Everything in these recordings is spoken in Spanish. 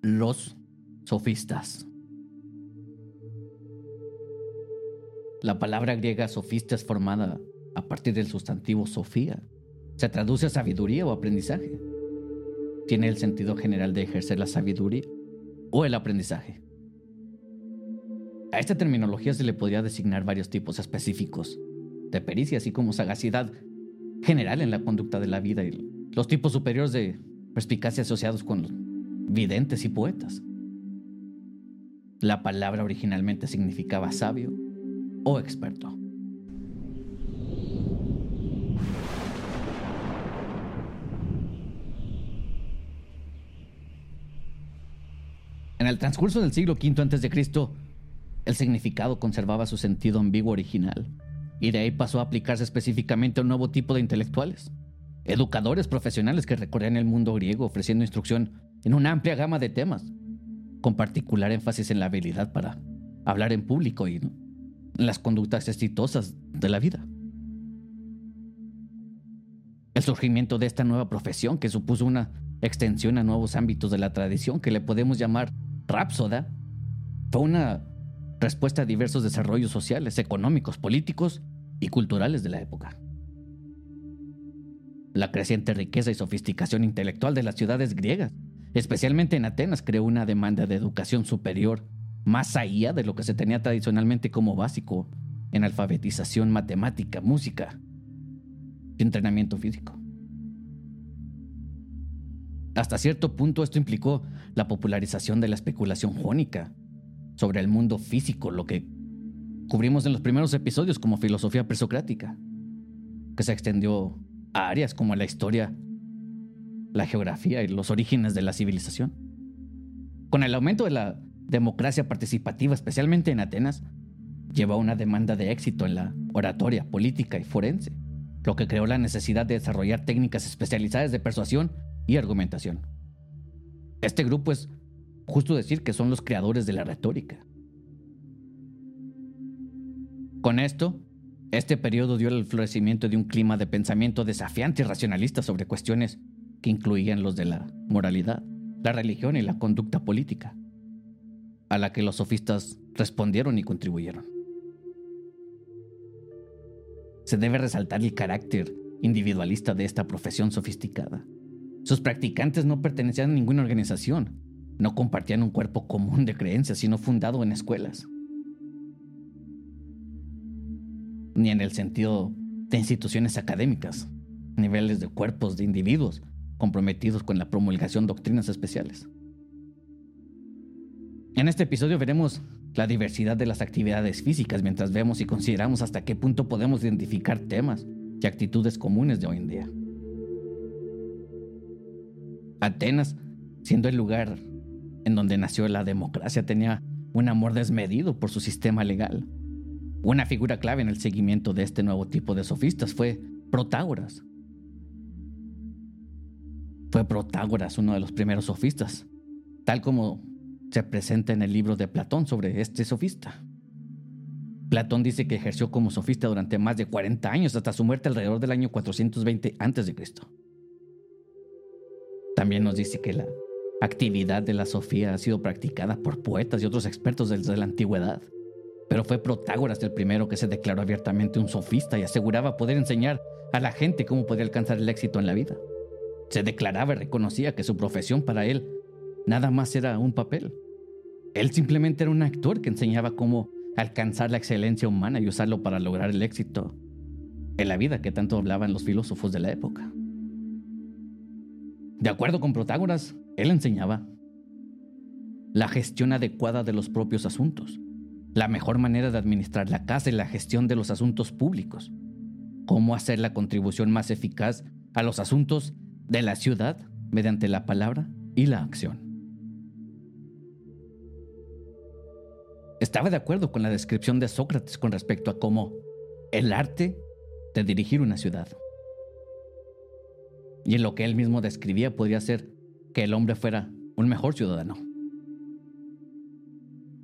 Los sofistas. La palabra griega sofista es formada a partir del sustantivo sofía. Se traduce a sabiduría o aprendizaje. Tiene el sentido general de ejercer la sabiduría o el aprendizaje. A esta terminología se le podría designar varios tipos específicos de pericia, así como sagacidad general en la conducta de la vida y los tipos superiores de perspicacia asociados con videntes y poetas. La palabra originalmente significaba sabio o experto. En el transcurso del siglo V a.C., el significado conservaba su sentido ambiguo original, y de ahí pasó a aplicarse específicamente a un nuevo tipo de intelectuales, educadores profesionales que recorrían el mundo griego ofreciendo instrucción en una amplia gama de temas, con particular énfasis en la habilidad para hablar en público y las conductas exitosas de la vida. El surgimiento de esta nueva profesión, que supuso una extensión a nuevos ámbitos de la tradición que le podemos llamar rapsoda, fue una respuesta a diversos desarrollos sociales, económicos, políticos y culturales de la época. La creciente riqueza y sofisticación intelectual de las ciudades griegas especialmente en Atenas, creó una demanda de educación superior más allá de lo que se tenía tradicionalmente como básico en alfabetización, matemática, música y entrenamiento físico. Hasta cierto punto esto implicó la popularización de la especulación jónica sobre el mundo físico, lo que cubrimos en los primeros episodios como filosofía presocrática, que se extendió a áreas como la historia la geografía y los orígenes de la civilización. Con el aumento de la democracia participativa, especialmente en Atenas, llevó a una demanda de éxito en la oratoria, política y forense, lo que creó la necesidad de desarrollar técnicas especializadas de persuasión y argumentación. Este grupo es justo decir que son los creadores de la retórica. Con esto, este periodo dio el florecimiento de un clima de pensamiento desafiante y racionalista sobre cuestiones que incluían los de la moralidad, la religión y la conducta política, a la que los sofistas respondieron y contribuyeron. Se debe resaltar el carácter individualista de esta profesión sofisticada. Sus practicantes no pertenecían a ninguna organización, no compartían un cuerpo común de creencias, sino fundado en escuelas. Ni en el sentido de instituciones académicas, niveles de cuerpos de individuos, comprometidos con la promulgación de doctrinas especiales. En este episodio veremos la diversidad de las actividades físicas mientras vemos y consideramos hasta qué punto podemos identificar temas y actitudes comunes de hoy en día. Atenas, siendo el lugar en donde nació la democracia, tenía un amor desmedido por su sistema legal. Una figura clave en el seguimiento de este nuevo tipo de sofistas fue Protágoras, fue Protágoras uno de los primeros sofistas, tal como se presenta en el libro de Platón sobre este sofista. Platón dice que ejerció como sofista durante más de 40 años hasta su muerte alrededor del año 420 a.C. También nos dice que la actividad de la sofía ha sido practicada por poetas y otros expertos desde la antigüedad. Pero fue Protágoras el primero que se declaró abiertamente un sofista y aseguraba poder enseñar a la gente cómo podía alcanzar el éxito en la vida. Se declaraba y reconocía que su profesión para él nada más era un papel. Él simplemente era un actor que enseñaba cómo alcanzar la excelencia humana y usarlo para lograr el éxito en la vida que tanto hablaban los filósofos de la época. De acuerdo con Protágoras, él enseñaba la gestión adecuada de los propios asuntos, la mejor manera de administrar la casa y la gestión de los asuntos públicos, cómo hacer la contribución más eficaz a los asuntos de la ciudad mediante la palabra y la acción. Estaba de acuerdo con la descripción de Sócrates con respecto a cómo el arte de dirigir una ciudad. Y en lo que él mismo describía podría ser que el hombre fuera un mejor ciudadano.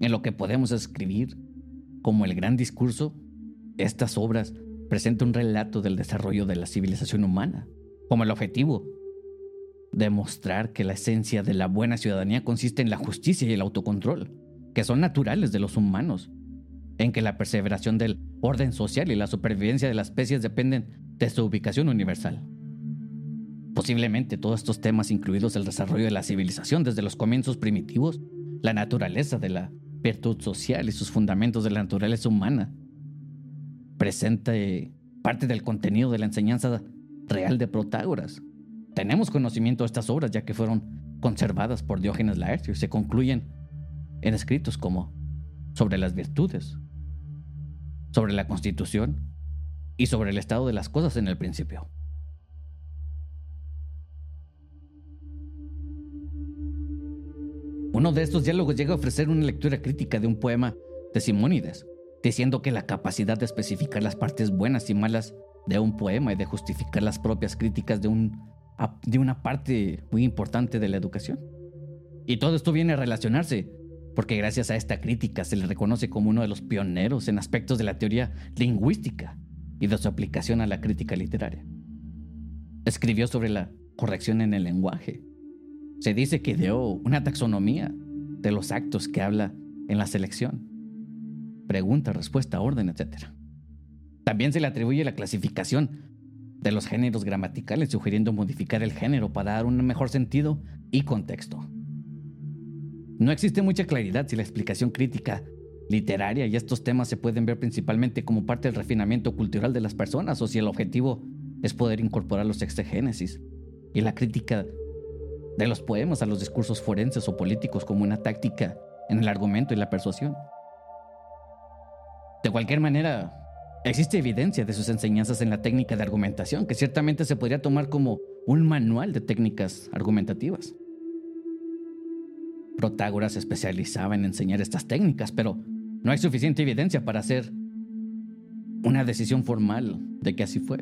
En lo que podemos escribir como el gran discurso, estas obras presentan un relato del desarrollo de la civilización humana como el objetivo demostrar que la esencia de la buena ciudadanía consiste en la justicia y el autocontrol, que son naturales de los humanos, en que la perseveración del orden social y la supervivencia de las especies dependen de su ubicación universal. Posiblemente todos estos temas, incluidos el desarrollo de la civilización desde los comienzos primitivos, la naturaleza de la virtud social y sus fundamentos de la naturaleza humana, presente parte del contenido de la enseñanza real de Protágoras. Tenemos conocimiento de estas obras ya que fueron conservadas por Diógenes Laercio y se concluyen en escritos como sobre las virtudes, sobre la constitución y sobre el estado de las cosas en el principio. Uno de estos diálogos llega a ofrecer una lectura crítica de un poema de Simónides, diciendo que la capacidad de especificar las partes buenas y malas de un poema y de justificar las propias críticas de, un, de una parte muy importante de la educación. Y todo esto viene a relacionarse, porque gracias a esta crítica se le reconoce como uno de los pioneros en aspectos de la teoría lingüística y de su aplicación a la crítica literaria. Escribió sobre la corrección en el lenguaje. Se dice que dio una taxonomía de los actos que habla en la selección. Pregunta, respuesta, orden, etc. También se le atribuye la clasificación de los géneros gramaticales, sugiriendo modificar el género para dar un mejor sentido y contexto. No existe mucha claridad si la explicación crítica literaria y estos temas se pueden ver principalmente como parte del refinamiento cultural de las personas o si el objetivo es poder incorporar los exegénesis y la crítica de los poemas a los discursos forenses o políticos como una táctica en el argumento y la persuasión. De cualquier manera, Existe evidencia de sus enseñanzas en la técnica de argumentación, que ciertamente se podría tomar como un manual de técnicas argumentativas. Protágoras se especializaba en enseñar estas técnicas, pero no hay suficiente evidencia para hacer una decisión formal de que así fue.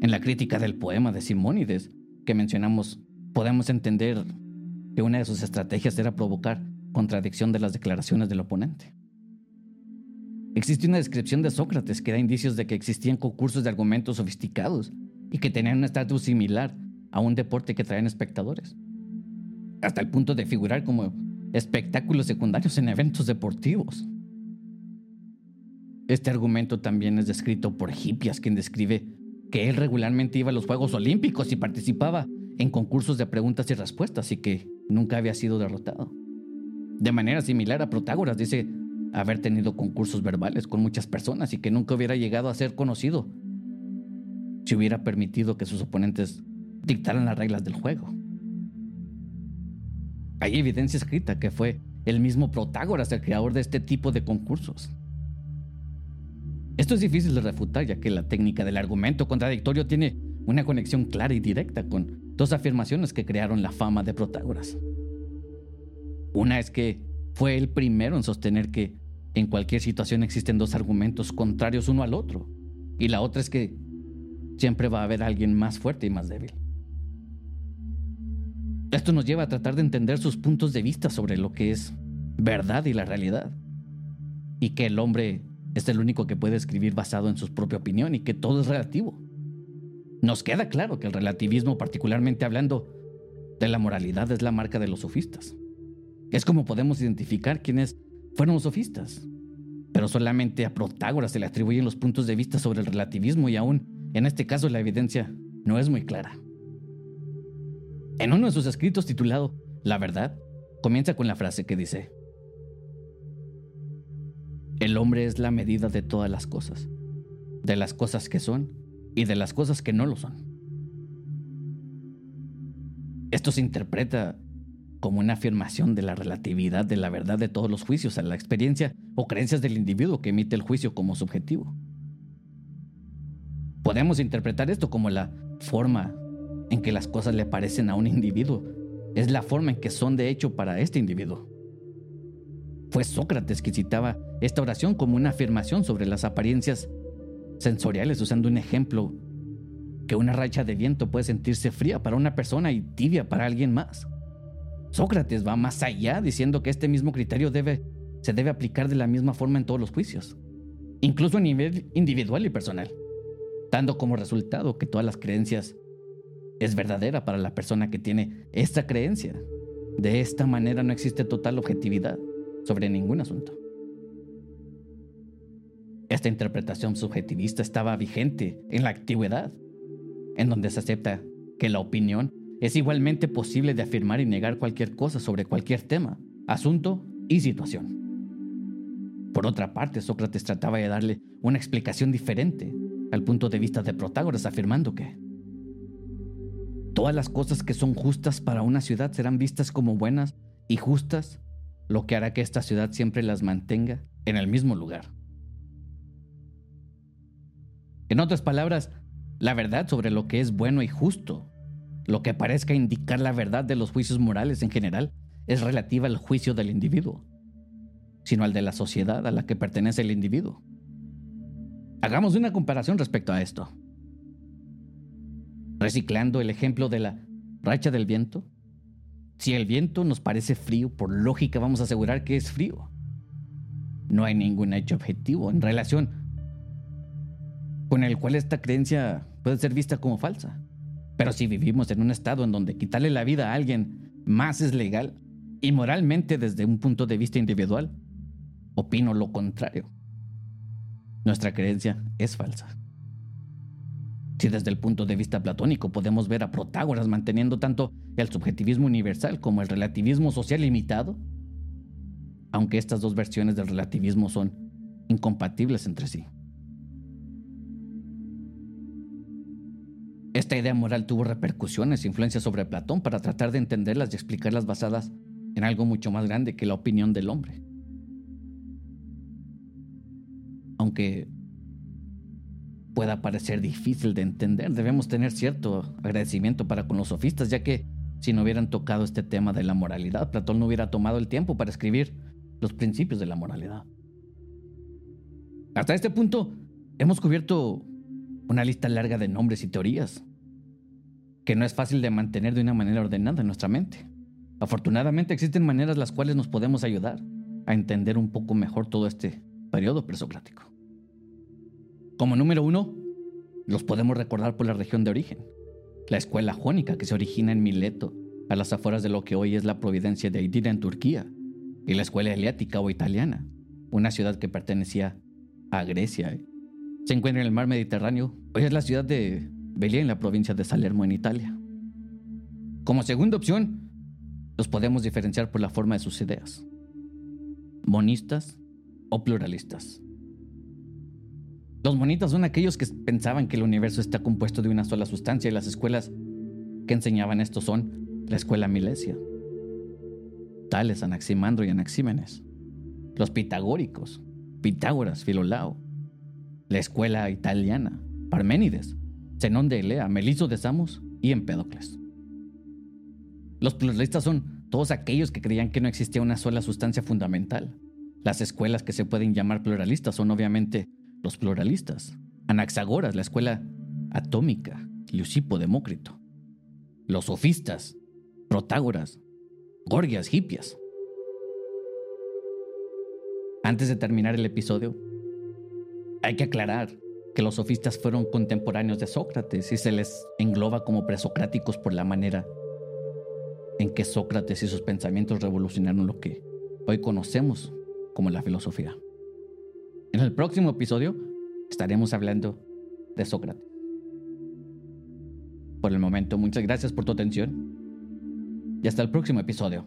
En la crítica del poema de Simónides que mencionamos, podemos entender que una de sus estrategias era provocar contradicción de las declaraciones del oponente. Existe una descripción de Sócrates que da indicios de que existían concursos de argumentos sofisticados y que tenían un estatus similar a un deporte que traen espectadores, hasta el punto de figurar como espectáculos secundarios en eventos deportivos. Este argumento también es descrito por Hipias, quien describe que él regularmente iba a los Juegos Olímpicos y participaba en concursos de preguntas y respuestas y que nunca había sido derrotado. De manera similar a Protágoras, dice haber tenido concursos verbales con muchas personas y que nunca hubiera llegado a ser conocido si hubiera permitido que sus oponentes dictaran las reglas del juego. Hay evidencia escrita que fue el mismo Protágoras el creador de este tipo de concursos. Esto es difícil de refutar ya que la técnica del argumento contradictorio tiene una conexión clara y directa con dos afirmaciones que crearon la fama de Protágoras. Una es que fue el primero en sostener que en cualquier situación existen dos argumentos contrarios uno al otro. Y la otra es que siempre va a haber alguien más fuerte y más débil. Esto nos lleva a tratar de entender sus puntos de vista sobre lo que es verdad y la realidad. Y que el hombre es el único que puede escribir basado en su propia opinión y que todo es relativo. Nos queda claro que el relativismo, particularmente hablando de la moralidad, es la marca de los sofistas. Es como podemos identificar quiénes fueron sofistas. Pero solamente a Protágoras se le atribuyen los puntos de vista sobre el relativismo y aún, en este caso, la evidencia no es muy clara. En uno de sus escritos titulado La verdad, comienza con la frase que dice, El hombre es la medida de todas las cosas, de las cosas que son y de las cosas que no lo son. Esto se interpreta como una afirmación de la relatividad de la verdad de todos los juicios a la experiencia o creencias del individuo que emite el juicio como subjetivo. Podemos interpretar esto como la forma en que las cosas le parecen a un individuo. Es la forma en que son de hecho para este individuo. Fue Sócrates que citaba esta oración como una afirmación sobre las apariencias sensoriales, usando un ejemplo que una racha de viento puede sentirse fría para una persona y tibia para alguien más. Sócrates va más allá diciendo que este mismo criterio se debe aplicar de la misma forma en todos los juicios, incluso a nivel individual y personal, dando como resultado que todas las creencias es verdadera para la persona que tiene esta creencia. De esta manera no existe total objetividad sobre ningún asunto. Esta interpretación subjetivista estaba vigente en la antigüedad, en donde se acepta que la opinión es igualmente posible de afirmar y negar cualquier cosa sobre cualquier tema, asunto y situación. Por otra parte, Sócrates trataba de darle una explicación diferente al punto de vista de Protágoras, afirmando que todas las cosas que son justas para una ciudad serán vistas como buenas y justas, lo que hará que esta ciudad siempre las mantenga en el mismo lugar. En otras palabras, la verdad sobre lo que es bueno y justo, lo que parezca indicar la verdad de los juicios morales en general, es relativa al juicio del individuo, sino al de la sociedad a la que pertenece el individuo. Hagamos una comparación respecto a esto. Reciclando el ejemplo de la racha del viento, si el viento nos parece frío, por lógica vamos a asegurar que es frío. No hay ningún hecho objetivo en relación con el cual esta creencia puede ser vista como falsa. Pero si vivimos en un estado en donde quitarle la vida a alguien más es legal y moralmente desde un punto de vista individual, opino lo contrario. Nuestra creencia es falsa. Si desde el punto de vista platónico podemos ver a Protágoras manteniendo tanto el subjetivismo universal como el relativismo social limitado, aunque estas dos versiones del relativismo son incompatibles entre sí. Esta idea moral tuvo repercusiones e influencias sobre Platón para tratar de entenderlas y explicarlas basadas en algo mucho más grande que la opinión del hombre. Aunque pueda parecer difícil de entender, debemos tener cierto agradecimiento para con los sofistas, ya que si no hubieran tocado este tema de la moralidad, Platón no hubiera tomado el tiempo para escribir los principios de la moralidad. Hasta este punto, hemos cubierto una lista larga de nombres y teorías que no es fácil de mantener de una manera ordenada en nuestra mente. Afortunadamente existen maneras las cuales nos podemos ayudar a entender un poco mejor todo este periodo presocrático. Como número uno, los podemos recordar por la región de origen, la escuela jónica que se origina en Mileto, a las afueras de lo que hoy es la providencia de Aidira en Turquía, y la escuela heliática o italiana, una ciudad que pertenecía a Grecia. Se encuentra en el mar Mediterráneo, hoy es la ciudad de Velia en la provincia de Salermo en Italia. Como segunda opción, los podemos diferenciar por la forma de sus ideas, monistas o pluralistas. Los monitas son aquellos que pensaban que el universo está compuesto de una sola sustancia y las escuelas que enseñaban esto son la escuela Milesia, Tales, Anaximandro y Anaxímenes, los pitagóricos, Pitágoras, Filolao, la escuela italiana, Parménides, Zenón de Elea, Meliso de Samos y Empédocles. Los pluralistas son todos aquellos que creían que no existía una sola sustancia fundamental. Las escuelas que se pueden llamar pluralistas son obviamente los pluralistas, Anaxagoras, la escuela atómica, Leucipo, Demócrito, los sofistas, Protágoras, Gorgias, Hipias. Antes de terminar el episodio, hay que aclarar que los sofistas fueron contemporáneos de Sócrates y se les engloba como presocráticos por la manera en que Sócrates y sus pensamientos revolucionaron lo que hoy conocemos como la filosofía. En el próximo episodio estaremos hablando de Sócrates. Por el momento, muchas gracias por tu atención y hasta el próximo episodio.